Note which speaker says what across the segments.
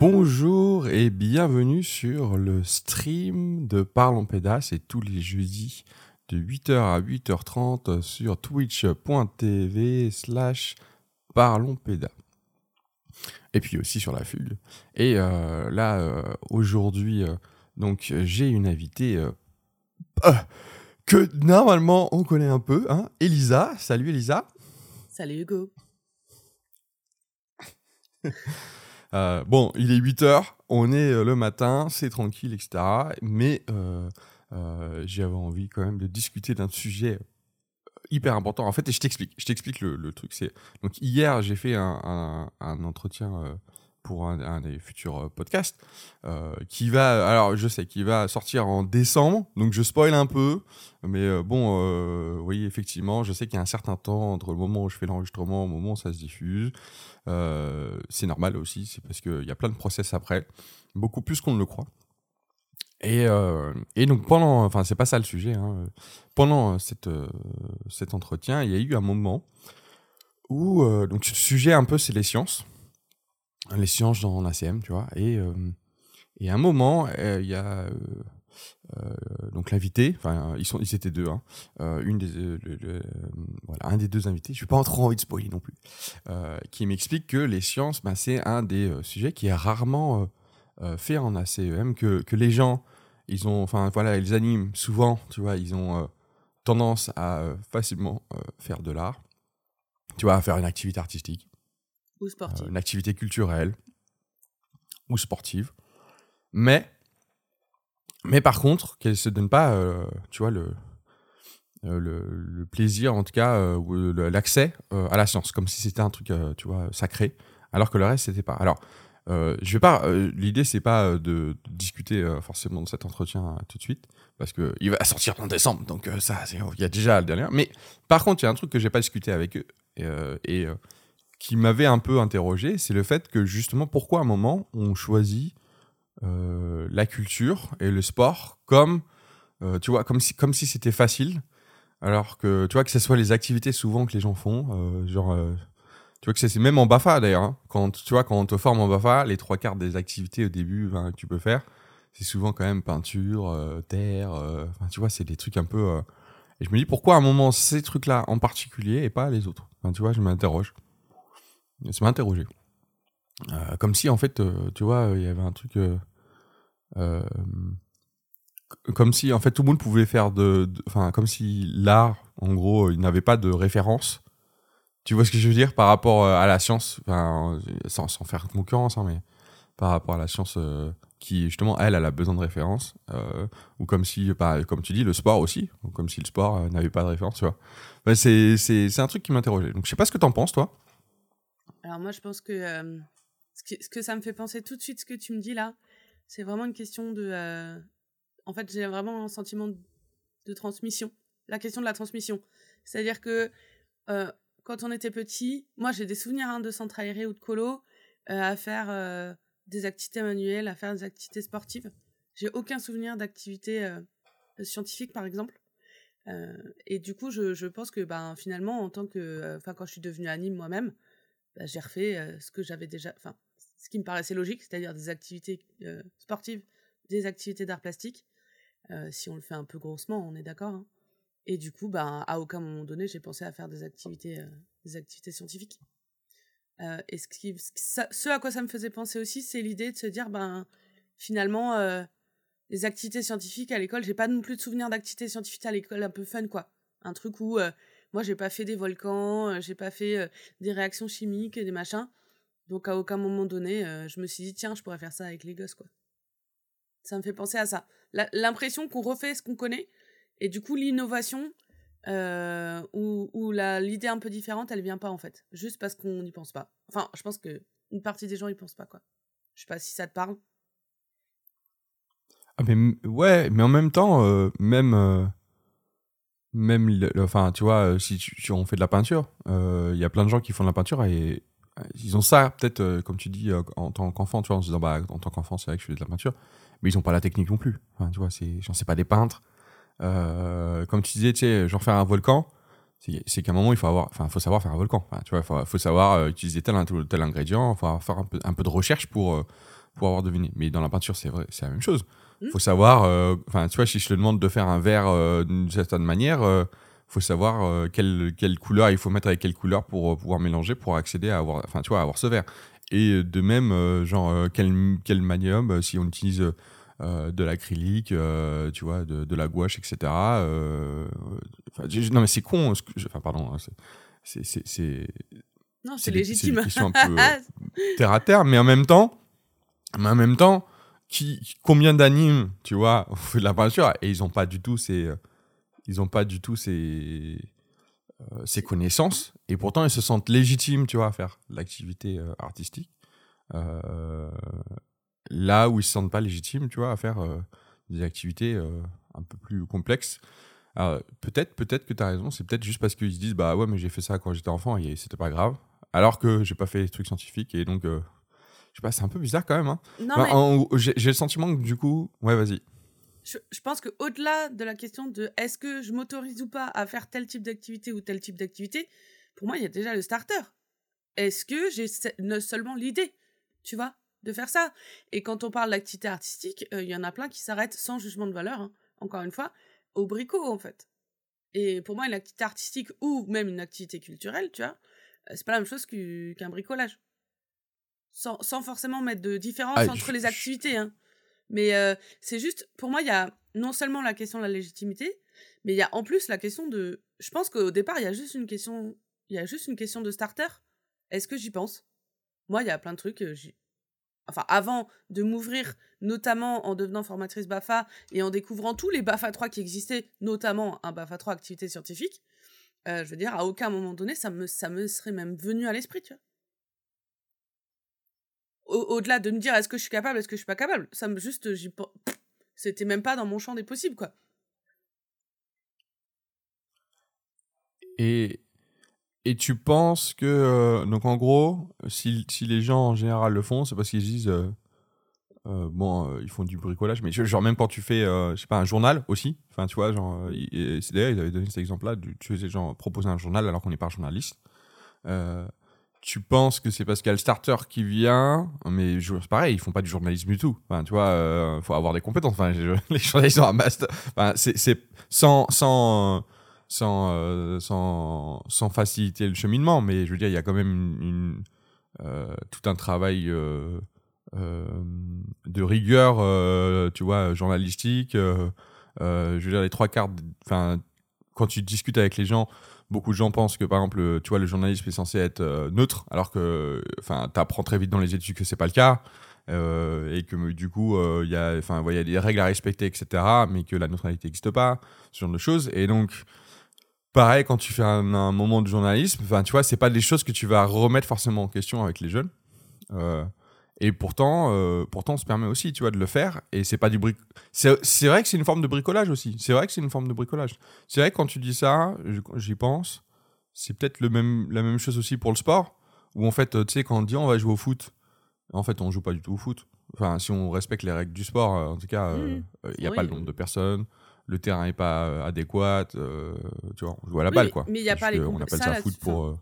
Speaker 1: Bonjour et bienvenue sur le stream de Parlons Pédas. C'est tous les jeudis de 8h à 8h30 sur twitch.tv slash Parlons Pédas. Et puis aussi sur la fugue. Et euh, là, euh, aujourd'hui, euh, donc j'ai une invitée que normalement on connaît un peu, hein, Elisa. Salut Elisa.
Speaker 2: Salut Hugo.
Speaker 1: Euh, bon, il est 8 heures, on est euh, le matin, c'est tranquille, etc. Mais euh, j'avais envie quand même de discuter d'un sujet hyper important. En fait, et je t'explique, je t'explique le, truc. Donc hier j'ai fait un, entretien pour un, des futurs euh, podcasts euh, qui va, alors je sais qu'il va sortir en décembre, donc je spoil un peu, mais euh, bon, euh, oui effectivement, je sais qu'il y a un certain temps entre le moment où je fais l'enregistrement, au moment où ça se diffuse. C'est normal aussi, c'est parce qu'il y a plein de process après, beaucoup plus qu'on ne le croit. Et, et donc pendant, enfin c'est pas ça le sujet, hein, pendant cette, cet entretien, il y a eu un moment où, donc le sujet un peu c'est les sciences, les sciences dans l'ACM, tu vois, et, euh, et à un moment, euh, il y a euh, donc l'invité, enfin ils, ils étaient deux, hein, une des, voilà, un des deux invités, je n'ai pas trop envie de spoiler non plus, qui m'explique que les sciences, ben, c'est un des sujets qui est rarement fait en ACEM, que, que les gens, ils ont, enfin voilà, ils animent souvent, tu vois, ils ont tendance à facilement faire de l'art, tu vois, à faire une activité artistique,
Speaker 2: Ou
Speaker 1: euh, une activité culturelle ou sportive, mais mais par contre, qu'elle se donne pas, euh, tu vois, le, euh, le, le plaisir, en tout cas, ou l'accès à la science, comme si c'était un truc, tu vois, sacré, alors que le reste, c'était pas. Alors, je vais pas. L'idée, c'est pas de, discuter forcément de cet entretien tout de suite, parce que il va sortir en décembre, donc ça, il y a déjà le dernier. Mais par contre, il y a un truc que j'ai pas discuté avec eux et, qui m'avait un peu interrogé, c'est le fait que justement, pourquoi à un moment on choisit euh, la culture et le sport comme, euh, tu vois, comme si, comme si c'était facile, alors que tu vois que ce soit les activités souvent que les gens font, euh, genre, tu vois que c'est même en Bafa d'ailleurs, hein, quand tu vois quand on te forme en Bafa, les trois quarts des activités au début ben, que tu peux faire, c'est souvent quand même peinture, terre, tu vois, c'est des trucs un peu. et je me dis pourquoi à un moment ces trucs-là en particulier et pas les autres? Enfin, tu vois, je m'interroge. Ça m'a interrogé. Euh, comme si en fait, euh, tu vois, il y avait un truc. euh, comme si en fait tout le monde pouvait faire de, enfin comme si l'art en gros il n'avait pas de référence tu vois ce que je veux dire par rapport à la science? Sans, sans faire concurrence hein, mais par rapport à la science qui justement elle elle a besoin de référence ou comme si bah, comme tu dis le sport aussi comme si le sport n'avait pas de référence tu vois c'est c'est un truc qui m'interrogeait donc je sais pas ce que t'en penses toi
Speaker 2: Alors moi, je pense que, euh, ce que ça me fait penser tout de suite, ce que tu me dis là, c'est vraiment une question de... euh, En fait, j'ai vraiment un sentiment de, transmission. La question de la transmission. C'est-à-dire que euh, quand on était petit, moi j'ai des souvenirs hein, de centre aéré ou de colo à faire des activités manuelles, à faire des activités sportives. J'ai aucun souvenir d'activités euh, scientifiques, par exemple. Et du coup, je, pense que ben, finalement, en tant que. Enfin, quand je suis devenue anime moi-même, bah, j'ai refait euh, ce que j'avais déjà. Enfin, ce qui me paraissait logique, c'est-à-dire des activités euh, sportives, des activités d'art plastique. Euh, si on le fait un peu grossement, on est d'accord. hein. Et du coup, ben, à aucun moment donné, j'ai pensé à faire des activités, des activités scientifiques. Et ce, qui, ce, à quoi ça me faisait penser aussi, c'est l'idée de se dire, ben, finalement, les activités scientifiques à l'école, j'ai pas non plus de souvenir d'activités scientifiques à l'école un peu fun, quoi. Un truc où moi, j'ai pas fait des volcans, euh, j'ai pas fait euh, des réactions chimiques et des machins. Donc, à aucun moment donné, euh, je me suis dit, tiens, je pourrais faire ça avec les gosses, quoi. Ça me fait penser à ça. L'impression qu'on refait ce qu'on connaît, et du coup, l'innovation euh, ou, ou l'idée un peu différente, elle vient pas, en fait. Juste parce qu'on n'y pense pas. Enfin, je pense que une partie des gens y pensent pas, quoi. Je sais pas si ça te parle.
Speaker 1: Ah, mais ouais, mais en même temps, même, même, le- enfin, tu vois, euh, si, on fait de la peinture, euh, il y a plein de gens qui font de la peinture et euh, ils ont ça, peut-être, comme tu dis, en tant qu'enfant, tu vois, en se disant, bah, en tant qu'enfant, c'est vrai que je fais de la peinture, mais ils ont pas la technique non plus. Enfin, tu vois, c'est, j'en sais pas des peintres. Comme tu disais, tu sais, genre faire un volcan, c'est, qu'à un moment, il faut avoir, enfin, faut savoir faire un volcan. Enfin, tu vois, faut, savoir utiliser tel, tel, ingrédient, faut faire un peu, de recherche pour, pour avoir deviné. Mais dans la peinture, c'est vrai, c'est la même chose. Faut savoir, euh, enfin, tu vois, si je te demande de faire un verre euh, d'une certaine manière, euh, faut savoir euh, quelle, quelle couleur il faut mettre avec quelle couleur pour euh, pouvoir mélanger pour accéder à avoir, enfin, tu vois, à avoir ce verre. Et de même, euh, genre, euh, quel, quel manium, euh, si on utilise euh, de l'acrylique, euh, tu vois, de, de la gouache, etc. euh, non, mais c'est con. Enfin, pardon. hein, c'est-
Speaker 2: Non,
Speaker 1: c'est
Speaker 2: légitime.
Speaker 1: c'est un peu, euh, terre à terre, mais en même temps, mais en même temps, combien d'animes, tu vois, on fait de la peinture et ils ont pas du tout ces, ils ont pas du tout ces, euh, ces connaissances et pourtant ils se sentent légitimes, tu vois, à faire l'activité euh, artistique. Euh, là où ils se sentent pas légitimes, tu vois, à faire des activités un peu plus complexes. Peut-être, peut-être que tu as raison, c'est peut-être juste parce qu'ils se disent bah ouais, mais j'ai fait ça quand j'étais enfant et c'était pas grave. Alors que j'ai pas fait des trucs scientifiques et donc, je sais pas, c'est un peu bizarre quand même. Hein.
Speaker 2: Non,
Speaker 1: Bah,
Speaker 2: mais
Speaker 1: j'ai le sentiment que du coup, ouais, vas-y.
Speaker 2: je, je pense que au-delà de la question de est-ce que je m'autorise ou pas à faire tel type d'activité ou tel type d'activité, pour moi, il y a déjà le starter. Est-ce que j'ai ne seulement l'idée, tu vois, de faire ça? Et quand on parle d'activité artistique, euh, il y en a plein qui s'arrêtent sans jugement de valeur, hein, encore une fois, au bricot, en fait. Et pour moi, une activité artistique ou même une activité culturelle, tu vois, euh, c'est pas la même chose qu'u- qu'un bricolage. Sans, sans forcément mettre de différence
Speaker 1: Ah,
Speaker 2: entre
Speaker 1: je-
Speaker 2: les activités, hein. Mais euh, c'est juste, pour moi, il y a non seulement la question de la légitimité, mais il y a en plus la question de. Je pense qu'au départ, il y a juste une question. Il y a juste une question de starter. Est-ce que j'y pense? Moi, il y a plein de trucs. euh, Enfin, avant de m'ouvrir, notamment en devenant formatrice BAFA et en découvrant tous les BAFA 3 qui existaient, notamment un BAFA 3 activité scientifique, euh, je veux dire, à aucun moment donné, ça me, ça me serait même venu à l'esprit, tu vois. Au- Au-delà de me dire est-ce que je suis capable, est-ce que je suis pas capable, ça me juste, j'y c'était même pas dans mon champ des possibles, quoi.
Speaker 1: Et, et tu penses que, euh, donc en gros, si, si les gens en général le font, c'est parce qu'ils se disent, euh, euh, bon, ils font du bricolage, mais genre même quand tu fais, je sais pas, un journal aussi, enfin tu vois, genre, c'est d'ailleurs, ils avaient donné cet exemple-là, tu faisais genre proposer un journal alors qu'on n'est pas journaliste. Euh, tu penses que c'est parce qu'il y a le starter qui vient, mais c'est pareil, ils font pas du journalisme du tout. Enfin, tu vois, il faut avoir des compétences. Enfin, les journalistes ont un master. Enfin, c'est sans, sans, sans, euh, sans, sans faciliter le cheminement, mais je veux dire, il y a quand même une, euh, tout un travail euh, euh, de rigueur, euh, tu vois, journalistique. euh, euh, je veux dire, les trois quarts, enfin, quand tu discutes avec les gens, beaucoup de gens pensent que, par exemple, tu vois, le journalisme est censé être euh, neutre, alors que, enfin, t'apprends très vite dans les études que c'est pas le cas. euh, et que du coup euh, il y a enfin des règles à respecter etc mais que la neutralité n'existe pas ce genre de choses et donc pareil quand tu fais un, moment de journalisme tu vois c'est pas des choses que tu vas remettre forcément en question avec les jeunes Euh, et pourtant euh, pourtant on se permet aussi tu vois de le faire. Et c'est pas du bric c'est vrai que c'est une forme de bricolage aussi. C'est vrai que c'est une forme de bricolage. C'est vrai que quand tu dis ça j'y pense c'est peut-être le même la même chose aussi pour le sport où en fait euh, tu sais quand on dit on va jouer au foot en fait on joue pas du tout au foot. Enfin si on respecte les règles du sport euh, en tout cas il
Speaker 2: Mhm.
Speaker 1: n'y a
Speaker 2: Oui.
Speaker 1: pas le nombre de personnes le terrain est pas adéquat euh, tu vois on joue à la balle quoi.
Speaker 2: mais il y a pas les
Speaker 1: on appelle
Speaker 2: ça,
Speaker 1: ça foot pour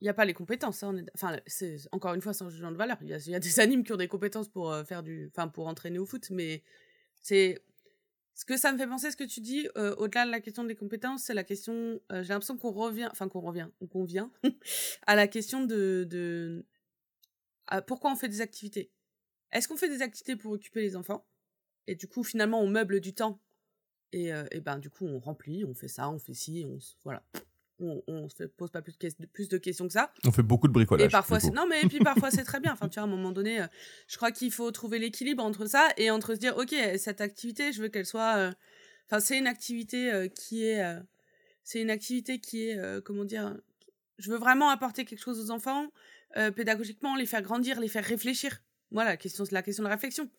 Speaker 2: Il n'y a pas les compétences, on est... enfin, c'est encore une fois sans jugement de valeur. Il y a, des animes qui ont des compétences pour euh, faire du, enfin, pour entraîner au foot, mais c'est ce que ça me fait penser, ce que tu dis, euh, au-delà de la question des compétences, c'est la question. euh, J'ai l'impression qu'on revient, enfin qu'on revient, ou qu'on vient à la question de, de pourquoi on fait des activités. Est-ce qu'on fait des activités pour occuper les enfants et du coup finalement on meuble du temps et, et ben du coup on remplit, on fait ça, on fait ci, on voilà. On, on se pose pas plus de, plus de questions que ça.
Speaker 1: on fait beaucoup de bricolage
Speaker 2: Et parfois, c'est non, mais et puis parfois c'est très bien. Enfin, tu vois, à un moment donné, euh, je crois qu'il faut trouver l'équilibre entre ça et entre se dire, ok, cette activité, je veux qu'elle soit. euh, Enfin, c'est une activité euh, qui est. euh, c'est une activité qui est, euh, comment dire, je veux vraiment apporter quelque chose aux enfants, euh, pédagogiquement, les faire grandir, les faire réfléchir. Voilà, la question, la question de la réflexion.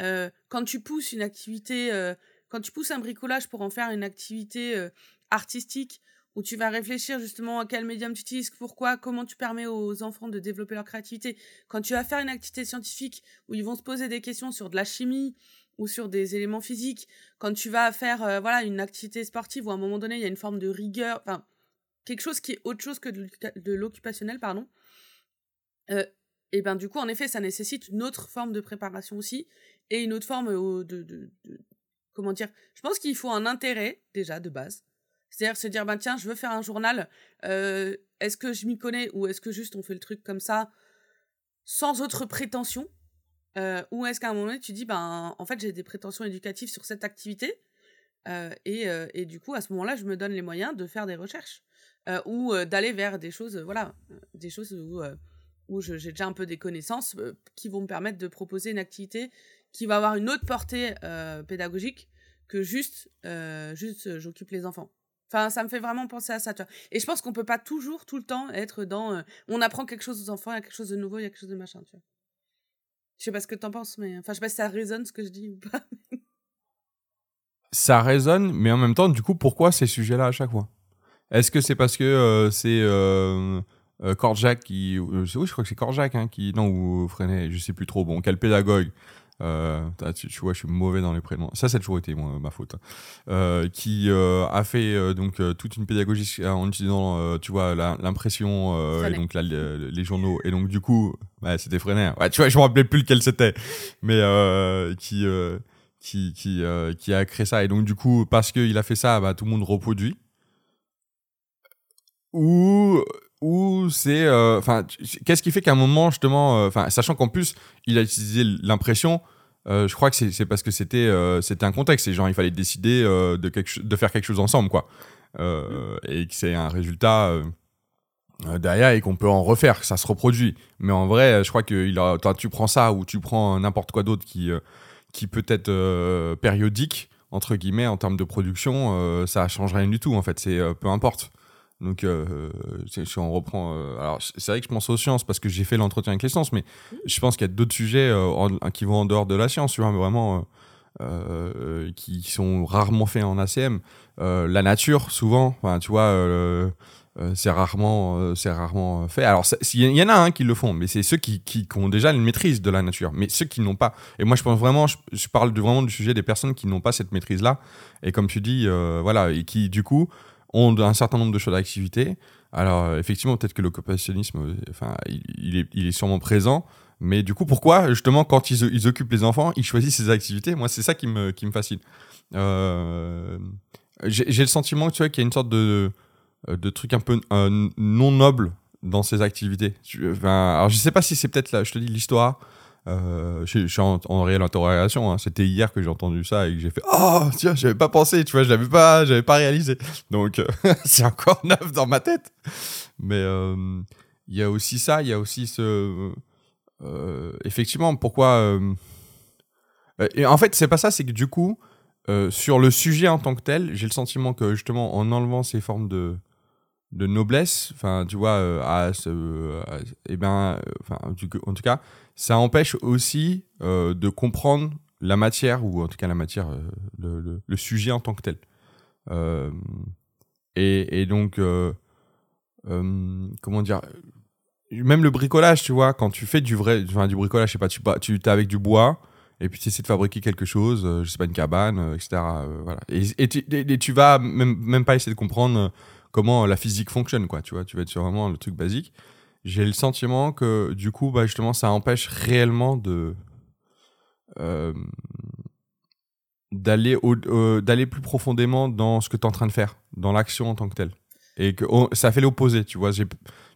Speaker 2: Euh, quand tu pousses une activité, euh, quand tu pousses un bricolage pour en faire une activité euh, artistique, où tu vas réfléchir justement à quel médium tu utilises, pourquoi, comment tu permets aux enfants de développer leur créativité. Quand tu vas faire une activité scientifique où ils vont se poser des questions sur de la chimie ou sur des éléments physiques, quand tu vas faire euh, voilà une activité sportive où à un moment donné il y a une forme de rigueur, enfin quelque chose qui est autre chose que de l'occupa- de l'occupationnel, pardon. euh, et ben du coup, en effet, ça nécessite une autre forme de préparation aussi, et une autre forme euh, de, comment dire. Je pense qu'il faut un intérêt déjà de base. C'est-à-dire se dire, ben tiens, je veux faire un journal. Euh, est-ce que je m'y connais ou est-ce que juste on fait le truc comme ça sans autre prétention euh, Ou est-ce qu'à un moment donné, tu dis, ben en fait, j'ai des prétentions éducatives sur cette activité et, et, du coup, à ce moment-là, je me donne les moyens de faire des recherches ou d'aller vers des choses, voilà, des choses où où j'ai déjà un peu des connaissances euh, qui vont me permettre de proposer une activité qui va avoir une autre portée euh, pédagogique que juste, euh, juste j'occupe les enfants. Enfin, ça me fait vraiment penser à ça, tu vois. Et je pense qu'on peut pas toujours, tout le temps, être dans on apprend quelque chose aux enfants, il y a quelque chose de nouveau, il y a quelque chose de machin, tu vois. Je sais pas ce que t'en penses, mais enfin, je sais pas si ça résonne ce que je dis ou pas.
Speaker 1: ça résonne, mais en même temps, du coup, pourquoi ces sujets-là à chaque fois? Est-ce que c'est parce que c'est euh, Korjak qui euh, oui je crois que c'est Korjak hein, qui non ou Freinet je sais plus trop bon quel pédagogue euh, tu, vois, je suis mauvais dans les prénoms. Ça, ça a toujours été moi, ma faute. Hein. Euh, qui euh, a fait donc toute une pédagogie en utilisant, tu vois, l'impression et donc là, les, journaux. Et donc du coup, ouais, c'était Freinet. Ouais, tu vois, je me rappelais plus lequel c'était, mais qui qui qui qui a créé ça. Et donc du coup, parce qu'il a fait ça, bah, tout le monde reproduit. Ou ou c'est euh, enfin qu'est-ce qui fait qu'à un moment justement euh, enfin sachant qu'en plus il a utilisé l'impression euh, je crois que c'est parce que c'était c'était un contexte et genre il fallait décider de quelque de faire quelque chose ensemble quoi. Et que c'est un résultat derrière et qu'on peut en refaire que ça se reproduit. Mais en vrai je crois que il a, tu prends ça ou tu prends n'importe quoi d'autre qui qui peut être périodique entre guillemets en termes de production ça change rien du tout en fait. C'est peu importe donc, euh, si on reprend. Euh, alors, c'est vrai que je pense aux sciences parce que j'ai fait l'entretien avec les sciences, mais je pense qu'il y a d'autres sujets euh, qui vont en dehors de la science, tu vois, mais vraiment. qui sont rarement faits en ACM. la nature, souvent, tu vois, c'est rarement, c'est rarement fait. Alors, il y, en a un qui le font, mais c'est ceux qui, qui, ont déjà une maîtrise de la nature. Mais ceux qui n'ont pas. Et moi, je pense vraiment, je, je parle de, vraiment du sujet des personnes qui n'ont pas cette maîtrise-là. Et comme tu dis, voilà, et qui, du coup, ont un certain nombre de choses d'activité. Alors, euh, effectivement, peut-être que l'occupationnisme, euh, enfin, il, est, il, est, sûrement présent. Mais du coup, pourquoi, justement, quand ils, ils, occupent les enfants, ils choisissent ces activités? Moi, c'est ça qui me, qui me fascine. Euh, J'ai le sentiment tu vois, qu'il y a une sorte de, de truc un peu non noble dans ces activités. Alors, je sais pas si c'est peut-être, je te dis, l'histoire euh, je, suis en, réelle interrogation. Hein. C'était hier que j'ai entendu ça et que j'ai fait Oh, tiens, j'avais pas pensé, tu vois, je l'avais pas, j'avais pas réalisé. Donc, euh, c'est encore neuf dans ma tête. Mais euh, il y a aussi ça, il y a aussi ce. effectivement, pourquoi. et en fait, c'est pas ça, c'est que du coup, sur le sujet en tant que tel, j'ai le sentiment que justement, en enlevant ces formes de de noblesse, enfin, tu vois, à ce, eh ben, enfin, en tout cas, ça empêche aussi euh, de comprendre la matière, ou en tout cas la matière, euh, le, sujet en tant que tel. Euh, et, donc, comment dire même le bricolage, tu vois, quand tu fais du vrai, enfin, du bricolage, je sais pas, tu, tu es avec du bois, et puis tu essaies de fabriquer quelque chose, je sais pas, une cabane, etc. voilà. Et, et, tu, vas même, même pas essayer de comprendre comment la physique fonctionne, quoi, tu vois, tu vas être sur vraiment le truc basique j'ai le sentiment que du coup, bah, justement, ça empêche réellement de euh, d'aller plus profondément dans ce que tu es en train de faire, dans l'action en tant que telle. Et que ça fait l'opposé, tu vois. J'ai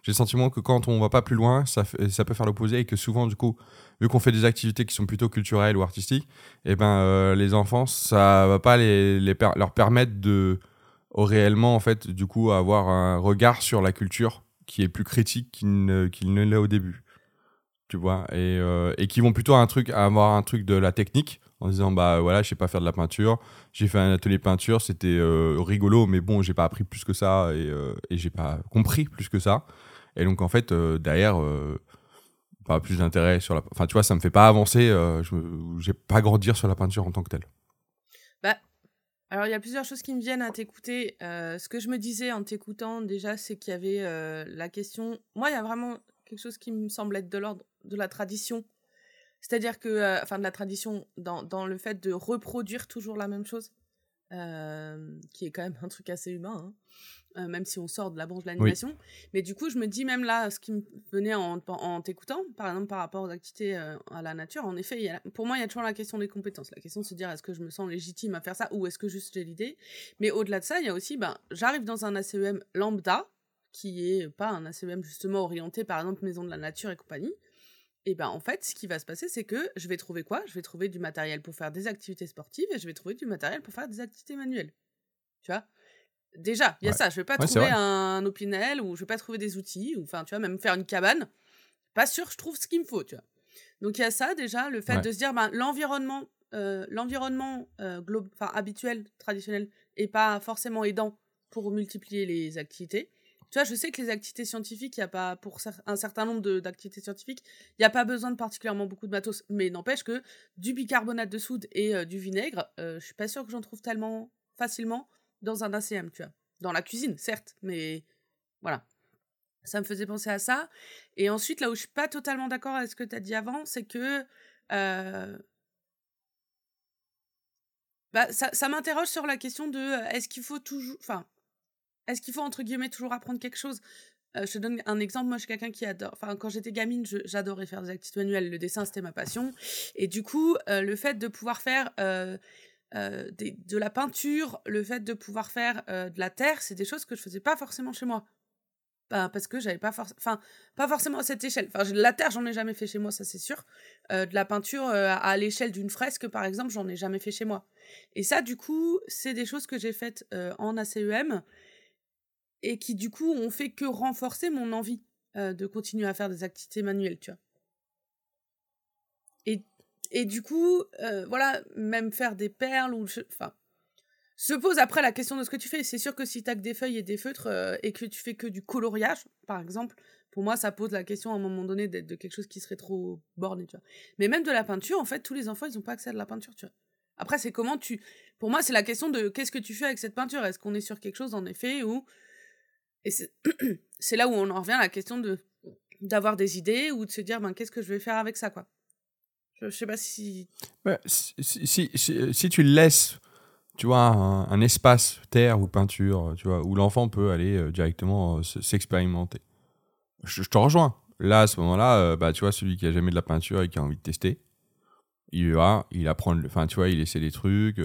Speaker 1: le sentiment que quand on va pas plus loin, ça, ça peut faire l'opposé et que souvent, du coup, vu qu'on fait des activités qui sont plutôt culturelles ou artistiques, et eh ben, euh, les enfants, ça va pas les leur permettre de réellement, en fait, du coup, avoir un regard sur la culture qui est plus critique qu'il ne, l'est au début. Tu vois, et, euh, et qui vont plutôt un truc, avoir un truc de la technique en disant bah voilà, je sais pas faire de la peinture, j'ai fait un atelier peinture, c'était euh, rigolo, mais bon, j'ai pas appris plus que ça et, euh, et j'ai pas compris plus que ça. Et donc en fait, derrière, pas plus d'intérêt sur la. Enfin, tu vois, ça me fait pas avancer, j'ai pas grandir sur la peinture en tant que telle.
Speaker 2: Alors, il y a plusieurs choses qui me viennent à t'écouter. Euh, ce que je me disais en t'écoutant, déjà, c'est qu'il y avait euh, la question. Moi, il y a vraiment quelque chose qui me semble être de l'ordre de la tradition. C'est-à-dire que, euh, enfin, de la tradition dans, le fait de reproduire toujours la même chose. Qui est quand même un truc assez humain. Hein. Euh, même si on sort de la branche de l'animation. Mais du coup, je me dis même là, ce qui me venait en, en t'écoutant, par exemple par rapport aux activités euh, à la nature, en effet, y a, pour moi, il y a toujours la question des compétences. La question de se dire, est-ce que je me sens légitime à faire ça ou est-ce que juste j'ai l'idée? Mais au-delà de ça, il y a aussi, ben, j'arrive dans un ACEM lambda, qui est pas un ACEM justement orienté, par exemple, maison de la nature et compagnie. Et ben en fait, ce qui va se passer, c'est que je vais trouver quoi? Je vais trouver du matériel pour faire des activités sportives et je vais trouver du matériel pour faire des activités manuelles. Tu vois? Déjà, il y a ça. Je vais pas trouver un Opinel ou je vais pas trouver des outils ou enfin, tu vois, même faire une cabane. Pas sûr, je trouve ce qu'il me faut, tu vois. Donc il y a ça déjà, le fait de se dire, ben, l'environnement, euh, l'environnement euh, habituel, traditionnel, est pas forcément aidant pour multiplier les activités. Tu vois, je sais que les activités scientifiques, il y a pas pour un certain nombre d'activités scientifiques, il n'y a pas besoin de particulièrement beaucoup de matos, mais n'empêche que du bicarbonate de soude et euh, du vinaigre, je suis pas sûre que j'en trouve tellement facilement dans un ACM, tu vois. Dans la cuisine, certes, mais voilà. Ça me faisait penser à ça. Et ensuite, là où je suis pas totalement d'accord avec ce que tu as dit avant, c'est que euh, bah, ça, ça m'interroge sur la question de euh, est-ce qu'il faut toujours. Enfin, est-ce qu'il faut, entre guillemets, toujours apprendre quelque chose? Euh, je te donne un exemple. Moi, je suis quelqu'un qui adore. Enfin, quand j'étais gamine, j'adorais faire des activités manuelles. Le dessin, c'était ma passion. Et du coup, le fait de pouvoir faire euh, de la peinture, le fait de pouvoir faire euh, de la terre, c'est des choses que je faisais pas forcément chez moi. Ben, parce que j'avais pas forcément, enfin, pas forcément à cette échelle. Enfin, la terre, j'en ai jamais fait chez moi, ça c'est sûr. Euh, de la peinture à l'échelle d'une fresque, par exemple, j'en ai jamais fait chez moi. Et ça, du coup, c'est des choses que j'ai faites en ACEM et qui, du coup, ont fait que renforcer mon envie de continuer à faire des activités manuelles, tu vois. Et et du coup, euh, voilà, même faire des perles ou. Enfin. Se pose après la question de ce que tu fais. C'est sûr que si tu as que des feuilles et des feutres euh, et que tu fais que du coloriage, par exemple, pour moi, ça pose la question à un moment donné d'être de quelque chose qui serait trop borné, tu vois. Mais même de la peinture, en fait, tous les enfants, ils n'ont pas accès à de la peinture, tu vois. Après, c'est comment tu. Pour moi, c'est la question de qu'est-ce que tu fais avec cette peinture? Est-ce qu'on est sur quelque chose, en effet, ou. Et c'est là où on en revient à la question de d'avoir des idées ou de se dire, ben, qu'est-ce que je vais faire avec ça, quoi. Je, sais pas si...
Speaker 1: si, si, tu laisses, tu vois, un, espace terre ou peinture, tu vois, où l'enfant peut aller euh, directement euh, s'expérimenter. Je, te rejoins. Là, à ce moment-là, euh, bah, tu vois, celui qui a jamais de la peinture et qui a envie de tester, il va, il apprend, enfin, tu vois, il essaie des trucs.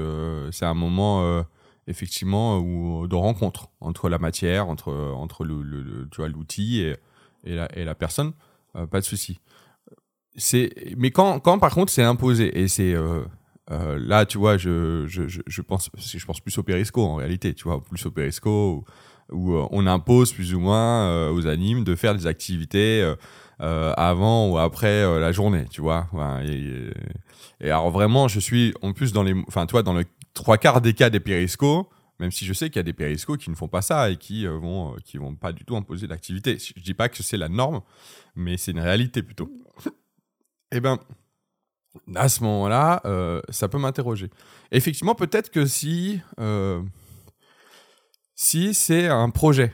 Speaker 1: c'est un moment, effectivement, où, de rencontre entre la matière, entre, entre le, tu l'outil et, et, la, et la personne. pas de souci c'est mais quand, quand par contre c'est imposé et c'est euh, euh, là tu vois je, je, je, pense je pense plus au périsco en réalité tu vois plus au périsco où, euh, on impose plus ou moins aux animes de faire des activités avant ou après la journée tu vois et, alors vraiment je suis en plus dans les enfin dans le trois quarts des cas des périscos même si je sais qu'il y a des périscos qui ne font pas ça et qui vont qui vont pas du tout imposer d'activité je dis pas que c'est la norme mais c'est une réalité plutôt eh bien, à ce moment-là, euh, ça peut m'interroger. Effectivement, peut-être que si, euh, si c'est un projet,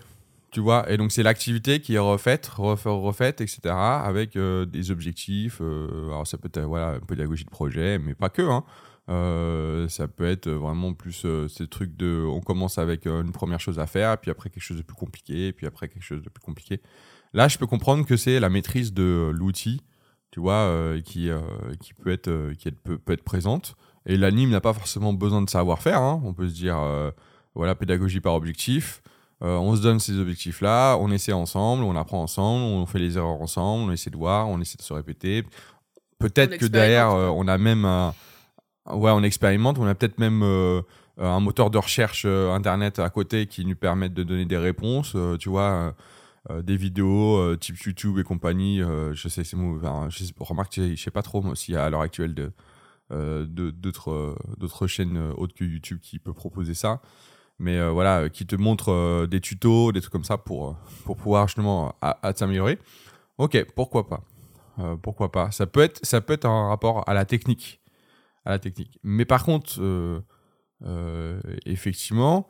Speaker 1: tu vois, et donc c'est l'activité qui est refaite, refaite, etc., avec euh, des objectifs. alors ça peut être voilà, un pédagogie de projet, mais pas que. Hein. Ça peut être vraiment plus ces trucs de. On commence avec une première chose à faire, puis après quelque chose de plus compliqué, puis après quelque chose de plus compliqué. Là, je peux comprendre que c'est la maîtrise de l'outil tu vois, euh, qui, euh, qui, peut, être, euh, qui peut, peut, être présente. Et l'anime n'a pas forcément besoin de savoir-faire. Hein. On peut se dire, voilà, pédagogie par objectif. on se donne ces objectifs-là, on essaie ensemble, on apprend ensemble, on fait les erreurs ensemble, on essaie de voir, on essaie de se répéter. Peut-être que derrière, on a même ouais, on expérimente, on a peut-être même un moteur de recherche internet à côté qui nous permet de donner des réponses. tu vois, euh, des vidéos euh, type YouTube et compagnie. Euh, je sais, c'est enfin, je sais, remarque, je sais pas trop moi aussi à l'heure actuelle d'autres chaînes autres que YouTube qui peut proposer ça mais voilà, qui te montre des tutos, des trucs comme ça pour, pour pouvoir justement à, t'améliorer. Ok, pourquoi pas Pourquoi pas Ça peut être ça peut être un rapport à la technique, à la technique. Mais par contre, effectivement,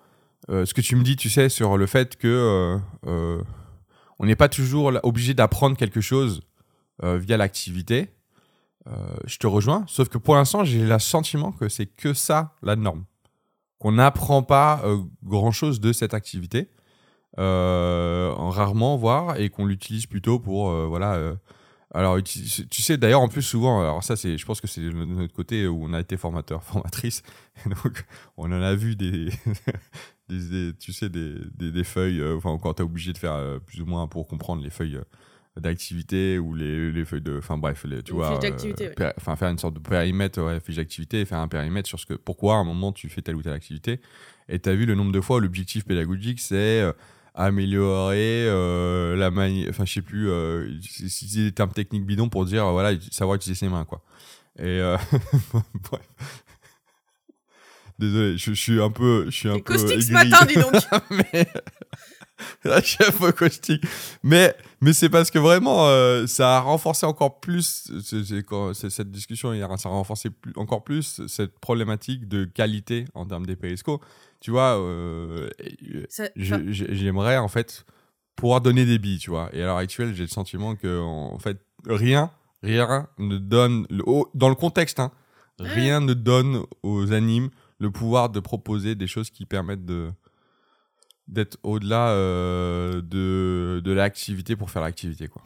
Speaker 1: ce que tu me dis, tu sais, sur le fait que on n'est pas toujours obligé d'apprendre quelque chose euh, via l'activité. Euh, je te rejoins, sauf que pour l'instant, j'ai le sentiment que c'est que ça la norme. qu'on n'apprend pas grand chose de cette activité, rarement voire, et qu'on l'utilise plutôt pour voilà alors, tu, sais, d'ailleurs, en plus, souvent, alors ça, c'est, je pense que c'est de notre côté où on a été formateur, formatrice. Donc, on en a vu des, des, tu sais, des, des, feuilles, euh, enfin, quand tu es obligé de faire euh, plus ou moins pour comprendre les feuilles euh, d'activité ou les, les, feuilles de. Enfin, bref, les, tu vois. Enfin, faire une sorte de périmètre, ouais, fiche d'activité faire un périmètre sur ce que, pourquoi à un moment tu fais telle ou telle activité. Et tu as vu le nombre de fois où l'objectif pédagogique, c'est améliorer euh, la manière enfin je sais plus euh, c'est des termes techniques bidons pour dire voilà savoir utiliser ses mains quoi. Et euh, bref. Désolé je, suis un peu je suis un peu
Speaker 2: caustique ce matin dis donc.
Speaker 1: Mais la chef caustique mais mais c'est parce que vraiment ça a renforcé encore plus cette discussion hier ça a renforcé plus, encore plus cette problématique de qualité en termes des périscopes tu vois, euh, j'aimerais en fait pouvoir donner des billes, tu vois. Et à l'heure actuelle, j'ai le sentiment que en fait rien, rien ne donne dans le contexte, hein, rien ne donne aux animes le pouvoir de proposer des choses qui permettent de d'être au-delà euh, de, de l'activité pour faire l'activité, quoi.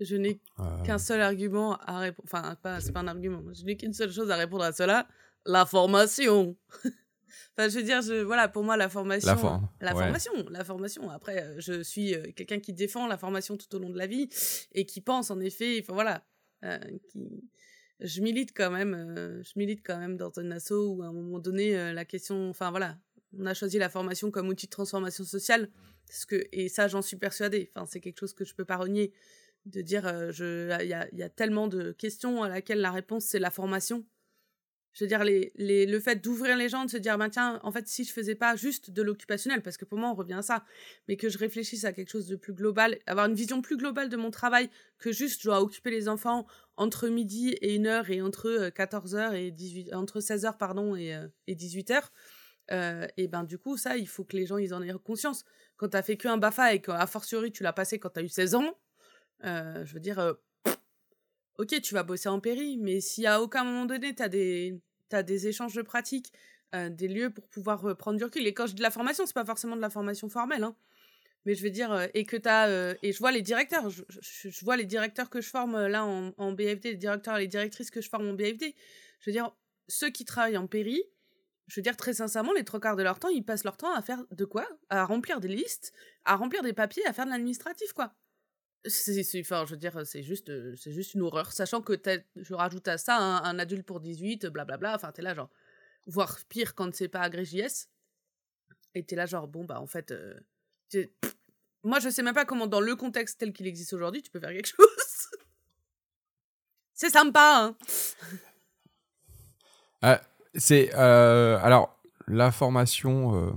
Speaker 2: Je n'ai euh. qu'un seul argument à répondre. Enfin, c'est pas un argument. Je n'ai qu'une seule chose à répondre à cela la formation. Enfin, je veux dire, je, voilà, pour moi, la formation. La, formation, la formation. Après, euh, je suis euh, quelqu'un qui défend la formation tout au long de la vie et qui pense, en effet, enfin voilà, euh, qui, je milite quand même, je milite quand même dans un asso où à un moment donné, la question, enfin voilà, on a choisi la formation comme outil de transformation sociale, parce que, et ça, j'en suis persuadée. Enfin, c'est quelque chose que je peux pas renier, de dire, je, il y a, y a tellement de questions à laquelle la réponse c'est la formation je veux dire, les, les, le fait d'ouvrir les gens, de se dire, ben tiens, en fait, si je faisais pas juste de l'occupationnel, parce que pour moi, on revient à ça, mais que je réfléchisse à quelque chose de plus global, avoir une vision plus globale de mon travail que juste, je dois occuper les enfants entre midi et une heure et entre 14h euh, et 18, entre 16h, pardon, et, euh, et 18h. Euh, et ben du coup, ça, il faut que les gens, ils en aient conscience. Quand tu as fait qu'un BAFA et qu'à fortiori, tu l'as passé quand tu as eu 16 ans, je veux dire, ok, tu vas bosser en péri, mais si à aucun moment donné, tu as des as des échanges de pratiques, euh, des lieux pour pouvoir euh, prendre du recul. Et quand je dis de la formation, c'est pas forcément de la formation formelle, hein. mais je veux dire, euh, et que tu as, et je vois les directeurs, je, je, vois les directeurs que je forme là en, en, BFD, les directeurs et les directrices que je forme en BFD. Je veux dire, ceux qui travaillent en péri, je veux dire très sincèrement, les trois quarts de leur temps, ils passent leur temps à faire de quoi? À remplir des listes, à remplir des papiers, à faire de l'administratif, quoi. C'est, enfin, je veux dire, c'est juste, c'est juste une horreur. Sachant que je rajoute à ça un, adulte pour 18, blablabla. Enfin, t'es là, genre, voire pire quand c'est pas agrégé JS. Et t'es là, genre, bon, bah, en fait, euh, moi, je sais même pas comment, dans le contexte tel qu'il existe aujourd'hui, tu peux faire quelque chose. c'est sympa, hein.
Speaker 1: Ah, c'est, euh, alors, la formation. Euh,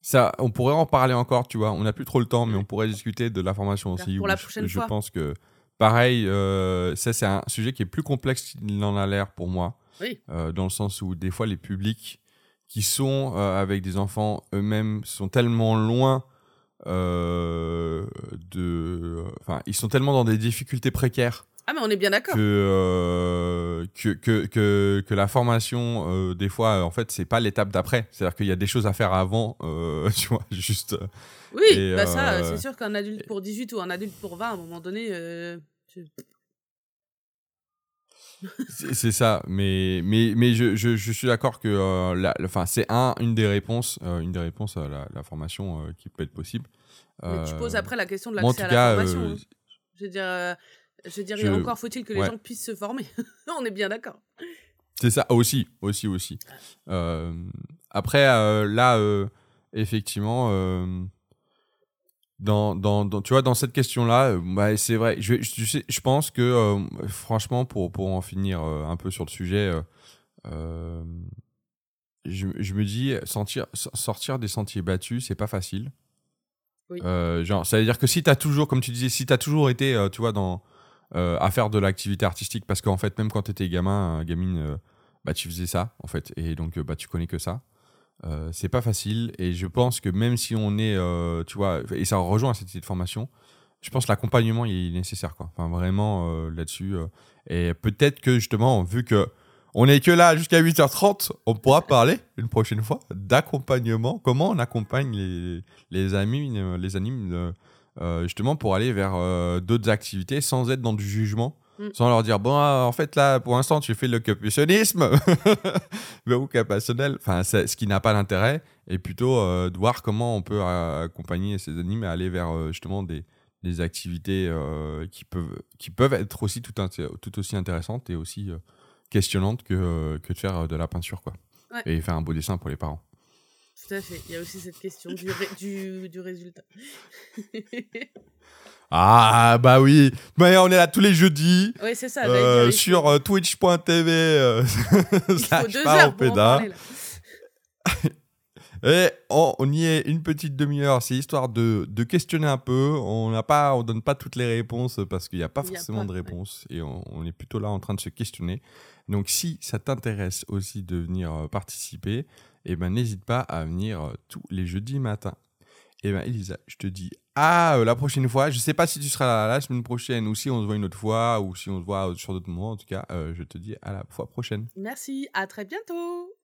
Speaker 1: ça, on pourrait en parler encore, tu vois. On n'a plus trop le temps, mais on pourrait discuter de la formation aussi.
Speaker 2: Pour la prochaine
Speaker 1: je,
Speaker 2: fois.
Speaker 1: Je pense que, pareil, euh, ça, c'est un sujet qui est plus complexe qu'il n'en a l'air pour moi.
Speaker 2: Oui.
Speaker 1: Dans le sens où, des fois, les publics qui sont avec des enfants eux-mêmes sont tellement loin de. Enfin, ils sont tellement dans des difficultés précaires
Speaker 2: ah, mais on est bien d'accord.
Speaker 1: Que, que, que, que, la formation, euh, des fois, en fait, c'est pas l'étape d'après. C'est-à-dire qu'il y a des choses à faire avant, euh, tu vois, juste.
Speaker 2: Oui, bah ça, c'est sûr qu'un adulte pour 18 ou un adulte pour 20, à un moment donné.
Speaker 1: c'est ça, mais, mais, mais je, je, je suis d'accord que enfin, c'est un, une des réponses, une des réponses à la, la formation qui peut être possible.
Speaker 2: Mais tu poses après la question de l'accès à la formation. Hein. Je veux dire, je dirais encore faut-il que les gens puissent se former? On est bien d'accord.
Speaker 1: C'est ça, aussi, aussi, aussi. Euh, après, euh, là, euh, effectivement, dans, dans, tu vois, dans cette question-là, bah, c'est vrai, je, je, je, pense que, franchement, pour, pour en finir un peu sur le sujet, je, je, me dis, sentir, sortir des sentiers battus, c'est pas facile.
Speaker 2: Oui.
Speaker 1: genre, ça veut dire que si tu as toujours, comme tu disais, si tu as toujours été, tu vois, dans à faire de l'activité artistique parce qu'en fait, même quand tu étais gamin, gamine, euh, bah, tu faisais ça, en fait, et donc bah, tu connais que ça. Euh, c'est pas facile, et je pense que même si on est, tu vois, et ça rejoint cette idée de formation, je pense que l'accompagnement est nécessaire, quoi. Enfin, vraiment là-dessus. et peut-être que justement, vu que On est que là jusqu'à 8h30. On pourra parler une prochaine fois d'accompagnement. Comment on accompagne les, les amis, les animes, euh, justement pour aller vers euh, d'autres activités sans être dans du jugement. Mm. Sans leur dire, bon, ah, en fait, là, pour l'instant, tu fais ou personnel, enfin, ce qui n'a pas d'intérêt, et plutôt euh, de voir comment on peut accompagner ces animes et aller vers justement des, des activités qui, peuvent, qui peuvent être aussi tout, tout aussi intéressantes et aussi questionnantes que, que de faire de la peinture, quoi. Et faire un beau dessin pour les parents.
Speaker 2: Tout à fait. Il y a aussi cette question du, du, du résultat.
Speaker 1: Ah bah oui, mais on est là tous les jeudis.
Speaker 2: Oui c'est ça.
Speaker 1: Euh, sur euh, twitch.tv. Euh,
Speaker 2: il faut deux heures pour en parler,
Speaker 1: Et on, y est une petite demi-heure. C'est histoire de, de, questionner un peu. On n'a pas, on donne pas toutes les réponses parce qu'il n'y a pas forcément de réponses et on, on, est plutôt là en train de se questionner. Donc si ça t'intéresse aussi de venir participer, eh ben n'hésite pas à venir tous les jeudis matin. Eh ben, Elisa, je te dis à la prochaine fois. Je sais pas si tu seras là la semaine prochaine ou si on se voit une autre fois ou si on se voit sur d'autres moments. En tout cas, je te dis à la fois prochaine.
Speaker 2: Merci, à très bientôt.